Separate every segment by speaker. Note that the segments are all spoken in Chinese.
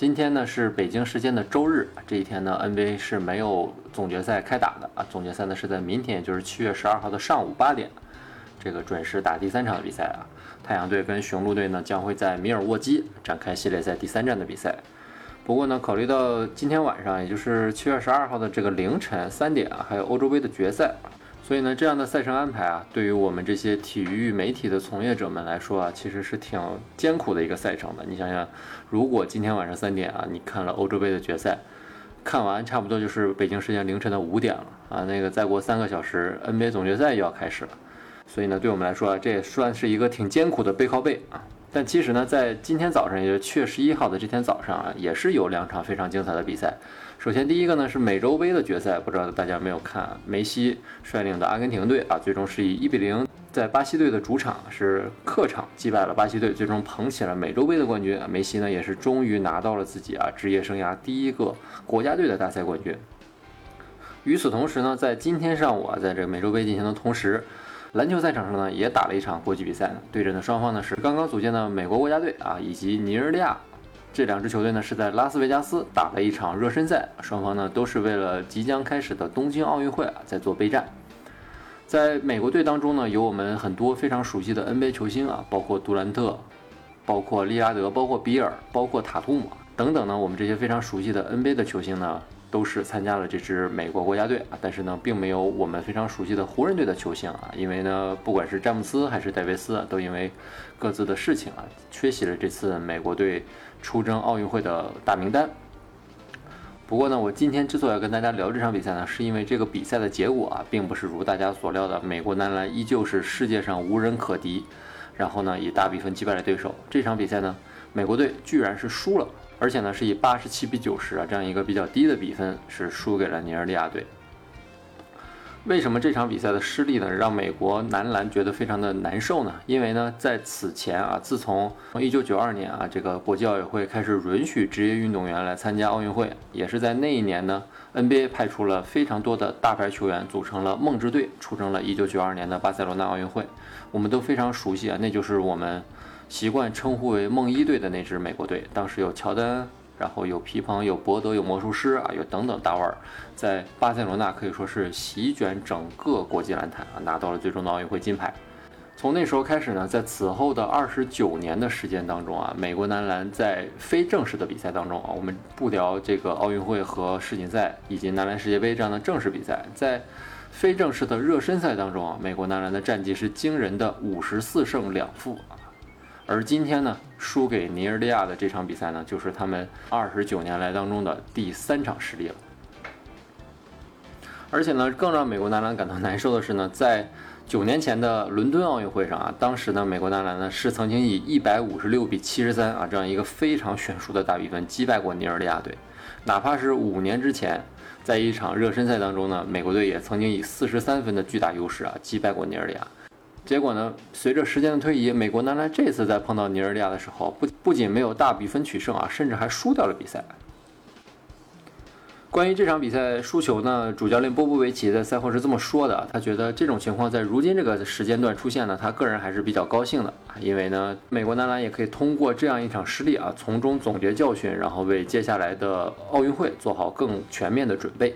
Speaker 1: 今天呢是北京时间的周日，这一天呢 NBA 是没有总决赛开打的啊，总决赛呢是在明天，也就是七月十二号的上午八点，这个准时打第三场比赛啊。太阳队跟雄鹿队呢将会在米尔沃基展开系列赛第三站的比赛。不过呢，考虑到今天晚上，也就是七月十二号的这个凌晨三点啊，还有欧洲杯的决赛。所以呢，这样的赛程安排啊，对于我们这些体育媒体的从业者们来说啊，其实是挺艰苦的一个赛程的。你想想，如果今天晚上三点啊，你看了欧洲杯的决赛，看完差不多就是北京时间凌晨的五点了啊，那个再过三个小时，NBA 总决赛又要开始了。所以呢，对我们来说啊，这也算是一个挺艰苦的背靠背啊。但其实呢，在今天早上，也就是七月十一号的这天早上啊，也是有两场非常精彩的比赛。首先，第一个呢是美洲杯的决赛，不知道大家有没有看？梅西率领的阿根廷队啊，最终是以一比零在巴西队的主场是客场击败了巴西队，最终捧起了美洲杯的冠军。梅西呢也是终于拿到了自己啊职业生涯第一个国家队的大赛冠军。与此同时呢，在今天上午啊，在这个美洲杯进行的同时，篮球赛场上呢也打了一场国际比赛，对阵的双方呢是刚刚组建的美国国家队啊以及尼日利亚。这两支球队呢是在拉斯维加斯打了一场热身赛，双方呢都是为了即将开始的东京奥运会啊在做备战。在美国队当中呢，有我们很多非常熟悉的 NBA 球星啊，包括杜兰特，包括利拉德，包括比尔，包括塔图姆等等呢，我们这些非常熟悉的 NBA 的球星呢。都是参加了这支美国国家队啊，但是呢，并没有我们非常熟悉的湖人队的球星啊，因为呢，不管是詹姆斯还是戴维斯，都因为各自的事情啊，缺席了这次美国队出征奥运会的大名单。不过呢，我今天之所以要跟大家聊这场比赛呢，是因为这个比赛的结果啊，并不是如大家所料的，美国男篮依旧是世界上无人可敌，然后呢，以大比分击败了对手。这场比赛呢，美国队居然是输了。而且呢，是以八十七比九十啊这样一个比较低的比分是输给了尼日利亚队。为什么这场比赛的失利呢，让美国男篮觉得非常的难受呢？因为呢，在此前啊，自从从一九九二年啊，这个国际奥委会开始允许职业运动员来参加奥运会，也是在那一年呢，NBA 派出了非常多的大牌球员，组成了梦之队，出征了一九九二年的巴塞罗那奥运会。我们都非常熟悉啊，那就是我们。习惯称呼为梦一队的那支美国队，当时有乔丹，然后有皮蓬，有伯德，有魔术师啊，有等等大腕儿，在巴塞罗那可以说是席卷整个国际篮坛啊，拿到了最终的奥运会金牌。从那时候开始呢，在此后的二十九年的时间当中啊，美国男篮在非正式的比赛当中啊，我们不聊这个奥运会和世锦赛以及男篮世界杯这样的正式比赛，在非正式的热身赛当中啊，美国男篮的战绩是惊人的五十四胜两负啊。而今天呢，输给尼日利亚的这场比赛呢，就是他们二十九年来当中的第三场失利了。而且呢，更让美国男篮感到难受的是呢，在九年前的伦敦奥运会上啊，当时呢，美国男篮呢是曾经以一百五十六比七十三啊这样一个非常悬殊的大比分击败过尼日利亚队。哪怕是五年之前，在一场热身赛当中呢，美国队也曾经以四十三分的巨大优势啊击败过尼日利亚。结果呢？随着时间的推移，美国男篮这次在碰到尼日利亚的时候，不不仅没有大比分取胜啊，甚至还输掉了比赛。关于这场比赛输球呢，主教练波波维奇在赛后是这么说的：他觉得这种情况在如今这个时间段出现呢，他个人还是比较高兴的，因为呢，美国男篮也可以通过这样一场失利啊，从中总结教训，然后为接下来的奥运会做好更全面的准备。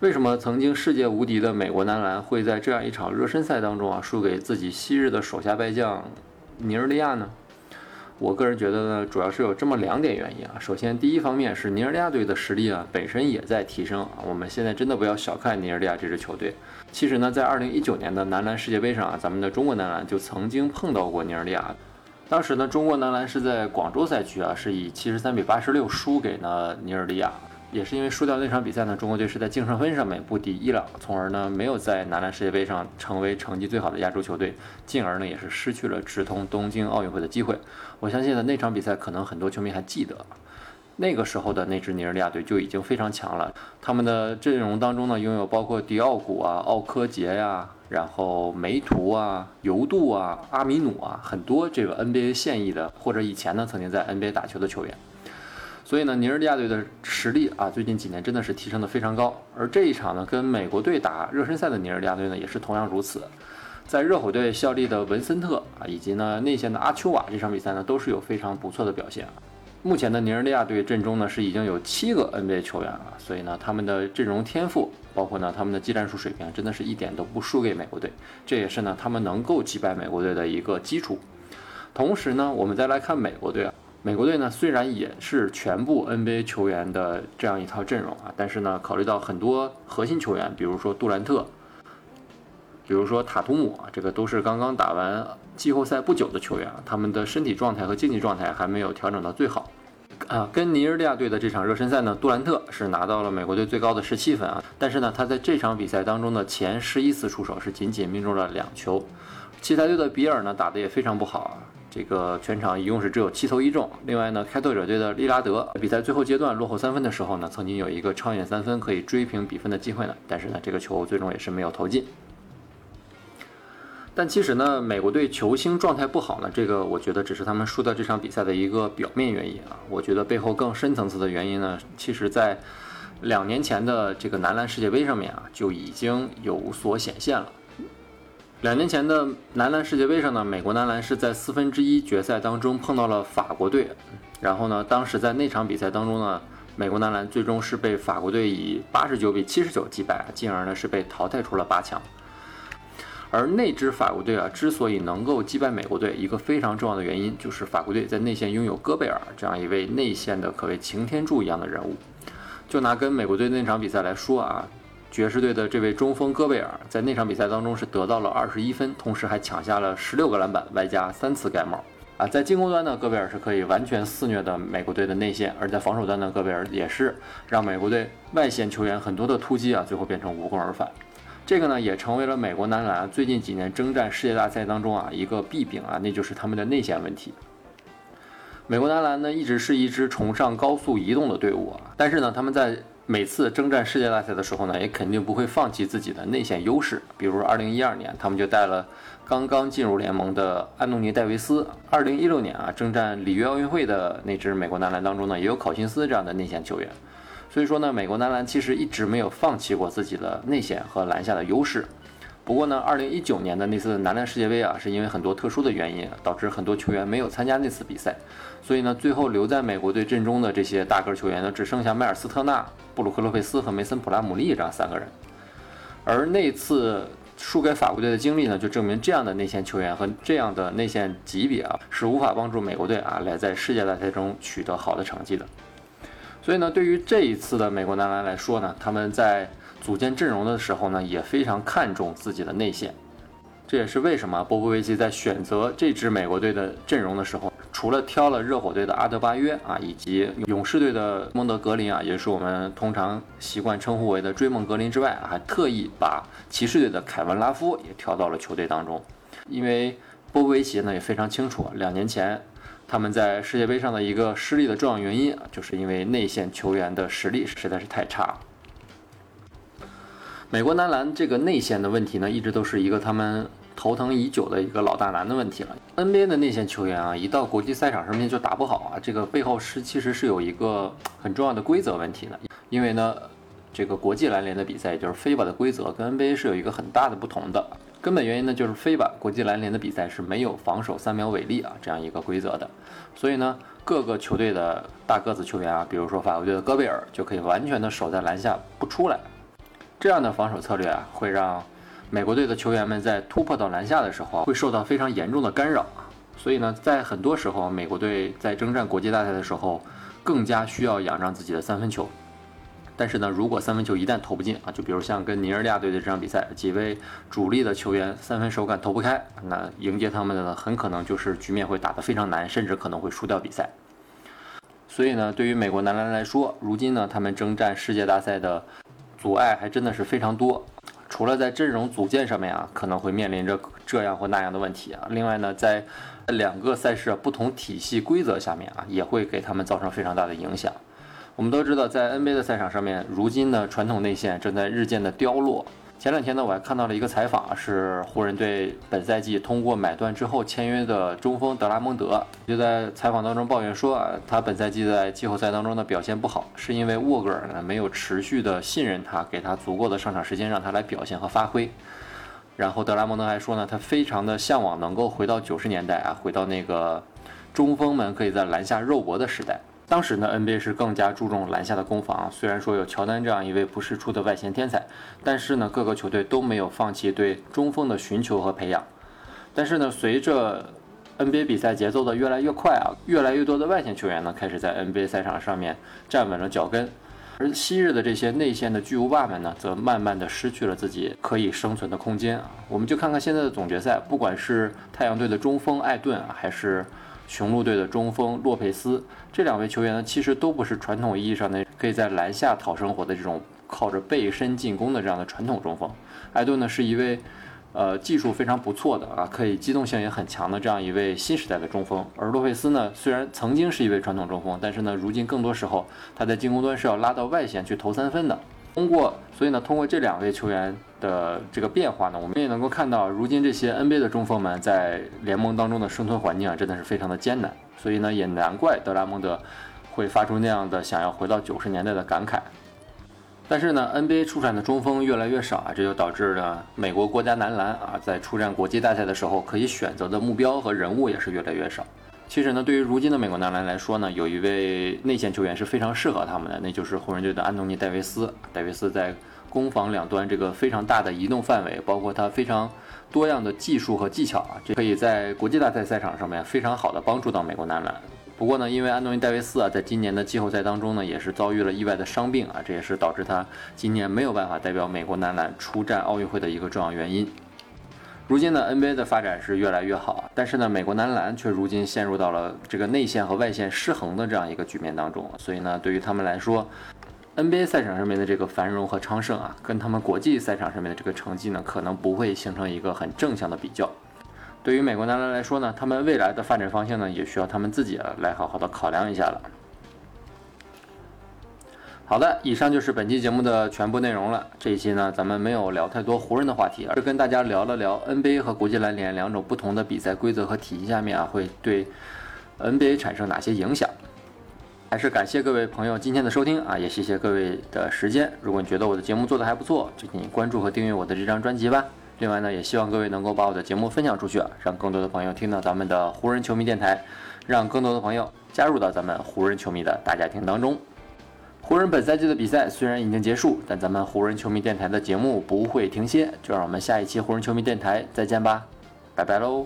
Speaker 1: 为什么曾经世界无敌的美国男篮会在这样一场热身赛当中啊输给自己昔日的手下败将尼日利亚呢？我个人觉得呢，主要是有这么两点原因啊。首先，第一方面是尼日利亚队的实力啊本身也在提升啊。我们现在真的不要小看尼日利亚这支球队。其实呢，在2019年的男篮世界杯上啊，咱们的中国男篮就曾经碰到过尼日利亚。当时呢，中国男篮是在广州赛区啊，是以73比86输给了尼日利亚。也是因为输掉那场比赛呢，中国队是在净胜分上面不敌伊朗，从而呢没有在男篮世界杯上成为成绩最好的亚洲球队，进而呢也是失去了直通东京奥运会的机会。我相信呢那场比赛可能很多球迷还记得，那个时候的那支尼日利亚队就已经非常强了，他们的阵容当中呢拥有包括迪奥古啊、奥科杰呀，然后梅图啊、尤杜啊、阿米努啊，很多这个 NBA 现役的或者以前呢曾经在 NBA 打球的球员。所以呢，尼日利亚队的实力啊，最近几年真的是提升的非常高。而这一场呢，跟美国队打热身赛的尼日利亚队呢，也是同样如此。在热火队效力的文森特啊，以及呢内线的阿丘瓦，这场比赛呢都是有非常不错的表现。目前的尼日利亚队阵中呢是已经有七个 NBA 球员了，所以呢他们的阵容天赋，包括呢他们的技战术水平，真的是一点都不输给美国队。这也是呢他们能够击败美国队的一个基础。同时呢，我们再来看美国队啊。美国队呢，虽然也是全部 NBA 球员的这样一套阵容啊，但是呢，考虑到很多核心球员，比如说杜兰特，比如说塔图姆啊，这个都是刚刚打完季后赛不久的球员啊，他们的身体状态和竞技状态还没有调整到最好啊。跟尼日利亚队的这场热身赛呢，杜兰特是拿到了美国队最高的十七分啊，但是呢，他在这场比赛当中的前十一次出手是仅仅命中了两球。奇才队的比尔呢，打得也非常不好啊。这个全场一共是只有七投一中。另外呢，开拓者队的利拉德比赛最后阶段落后三分的时候呢，曾经有一个超远三分可以追平比分的机会呢，但是呢，这个球最终也是没有投进。但其实呢，美国队球星状态不好呢，这个我觉得只是他们输掉这场比赛的一个表面原因啊。我觉得背后更深层次的原因呢，其实在两年前的这个男篮世界杯上面啊，就已经有所显现了。两年前的男篮世界杯上呢，美国男篮是在四分之一决赛当中碰到了法国队，然后呢，当时在那场比赛当中呢，美国男篮最终是被法国队以八十九比七十九击败，进而呢是被淘汰出了八强。而那支法国队啊，之所以能够击败美国队，一个非常重要的原因就是法国队在内线拥有戈贝尔这样一位内线的可谓擎天柱一样的人物。就拿跟美国队那场比赛来说啊。爵士队的这位中锋戈贝尔在那场比赛当中是得到了二十一分，同时还抢下了十六个篮板，外加三次盖帽。啊，在进攻端呢，戈贝尔是可以完全肆虐的美国队的内线；而在防守端呢，戈贝尔也是让美国队外线球员很多的突击啊，最后变成无功而返。这个呢，也成为了美国男篮最近几年征战世界大赛当中啊一个弊病啊，那就是他们的内线问题。美国男篮呢，一直是一支崇尚高速移动的队伍啊，但是呢，他们在每次征战世界大赛的时候呢，也肯定不会放弃自己的内线优势。比如二零一二年，他们就带了刚刚进入联盟的安东尼·戴维斯二零一六年啊，征战里约奥运会的那支美国男篮当中呢，也有考辛斯这样的内线球员。所以说呢，美国男篮其实一直没有放弃过自己的内线和篮下的优势。不过呢，2019年的那次男篮世界杯啊，是因为很多特殊的原因，导致很多球员没有参加那次比赛。所以呢，最后留在美国队阵中的这些大个球员呢，只剩下迈尔斯特纳、布鲁克洛佩斯和梅森普拉姆利这样三个人。而那次输给法国队的经历呢，就证明这样的内线球员和这样的内线级别啊，是无法帮助美国队啊来在世界大赛中取得好的成绩的。所以呢，对于这一次的美国男篮来说呢，他们在组建阵容的时候呢，也非常看重自己的内线。这也是为什么波波维奇在选择这支美国队的阵容的时候。除了挑了热火队的阿德巴约啊，以及勇士队的蒙德格林啊，也是我们通常习惯称呼为的追梦格林之外，还特意把骑士队的凯文拉夫也挑到了球队当中。因为波波维奇呢也非常清楚，两年前他们在世界杯上的一个失利的重要原因啊，就是因为内线球员的实力实在是太差。美国男篮这个内线的问题呢，一直都是一个他们。头疼已久的一个老大难的问题了。NBA 的内线球员啊，一到国际赛场上面就打不好啊，这个背后是其实是有一个很重要的规则问题的。因为呢，这个国际篮联的比赛，也就是 FIBA 的规则跟 NBA 是有一个很大的不同的。根本原因呢，就是 FIBA 国际篮联的比赛是没有防守三秒违例啊这样一个规则的。所以呢，各个球队的大个子球员啊，比如说法国队的戈贝尔，就可以完全的守在篮下不出来。这样的防守策略啊，会让。美国队的球员们在突破到篮下的时候，会受到非常严重的干扰所以呢，在很多时候，美国队在征战国际大赛的时候，更加需要仰仗自己的三分球。但是呢，如果三分球一旦投不进啊，就比如像跟尼日利亚队的这场比赛，几位主力的球员三分手感投不开，那迎接他们的呢很可能就是局面会打得非常难，甚至可能会输掉比赛。所以呢，对于美国男篮来说，如今呢，他们征战世界大赛的阻碍还真的是非常多。除了在阵容组建上面啊，可能会面临着这样或那样的问题啊。另外呢，在两个赛事不同体系规则下面啊，也会给他们造成非常大的影响。我们都知道，在 NBA 的赛场上面，如今呢传统内线正在日渐的凋落。前两天呢，我还看到了一个采访，是湖人队本赛季通过买断之后签约的中锋德拉蒙德，就在采访当中抱怨说啊，他本赛季在季后赛当中的表现不好，是因为沃格尔呢没有持续的信任他，给他足够的上场时间让他来表现和发挥。然后德拉蒙德还说呢，他非常的向往能够回到九十年代啊，回到那个中锋们可以在篮下肉搏的时代。当时呢，NBA 是更加注重篮下的攻防。虽然说有乔丹这样一位不世出的外线天才，但是呢，各个球队都没有放弃对中锋的寻求和培养。但是呢，随着 NBA 比赛节奏的越来越快啊，越来越多的外线球员呢开始在 NBA 赛场上面站稳了脚跟，而昔日的这些内线的巨无霸们呢，则慢慢的失去了自己可以生存的空间啊。我们就看看现在的总决赛，不管是太阳队的中锋艾顿，还是雄鹿队的中锋洛佩斯这两位球员呢，其实都不是传统意义上的可以在篮下讨生活的这种靠着背身进攻的这样的传统中锋。艾顿呢是一位，呃，技术非常不错的啊，可以机动性也很强的这样一位新时代的中锋。而洛佩斯呢，虽然曾经是一位传统中锋，但是呢，如今更多时候他在进攻端是要拉到外线去投三分的。通过，所以呢，通过这两位球员的这个变化呢，我们也能够看到，如今这些 NBA 的中锋们在联盟当中的生存环境啊，真的是非常的艰难。所以呢，也难怪德拉蒙德会发出那样的想要回到九十年代的感慨。但是呢，NBA 出产的中锋越来越少啊，这就导致了美国国家男篮啊，在出战国际大赛的时候，可以选择的目标和人物也是越来越少。其实呢，对于如今的美国男篮来说呢，有一位内线球员是非常适合他们的，那就是湖人队的安东尼·戴维斯。戴维斯在攻防两端这个非常大的移动范围，包括他非常多样的技术和技巧啊，这可以在国际大赛赛场上面非常好的帮助到美国男篮。不过呢，因为安东尼·戴维斯啊，在今年的季后赛当中呢，也是遭遇了意外的伤病啊，这也是导致他今年没有办法代表美国男篮出战奥运会的一个重要原因。如今呢，NBA 的发展是越来越好，但是呢，美国男篮却如今陷入到了这个内线和外线失衡的这样一个局面当中。所以呢，对于他们来说，NBA 赛场上面的这个繁荣和昌盛啊，跟他们国际赛场上面的这个成绩呢，可能不会形成一个很正向的比较。对于美国男篮来说呢，他们未来的发展方向呢，也需要他们自己来好好的考量一下了。好的，以上就是本期节目的全部内容了。这一期呢，咱们没有聊太多湖人的话题，而是跟大家聊了聊 NBA 和国际篮联两种不同的比赛规则和体系下面啊，会对 NBA 产生哪些影响。还是感谢各位朋友今天的收听啊，也谢谢各位的时间。如果你觉得我的节目做得还不错，就请关注和订阅我的这张专辑吧。另外呢，也希望各位能够把我的节目分享出去，让更多的朋友听到咱们的湖人球迷电台，让更多的朋友加入到咱们湖人球迷的大家庭当中。湖人本赛季的比赛虽然已经结束，但咱们湖人球迷电台的节目不会停歇，就让我们下一期湖人球迷电台再见吧，拜拜喽。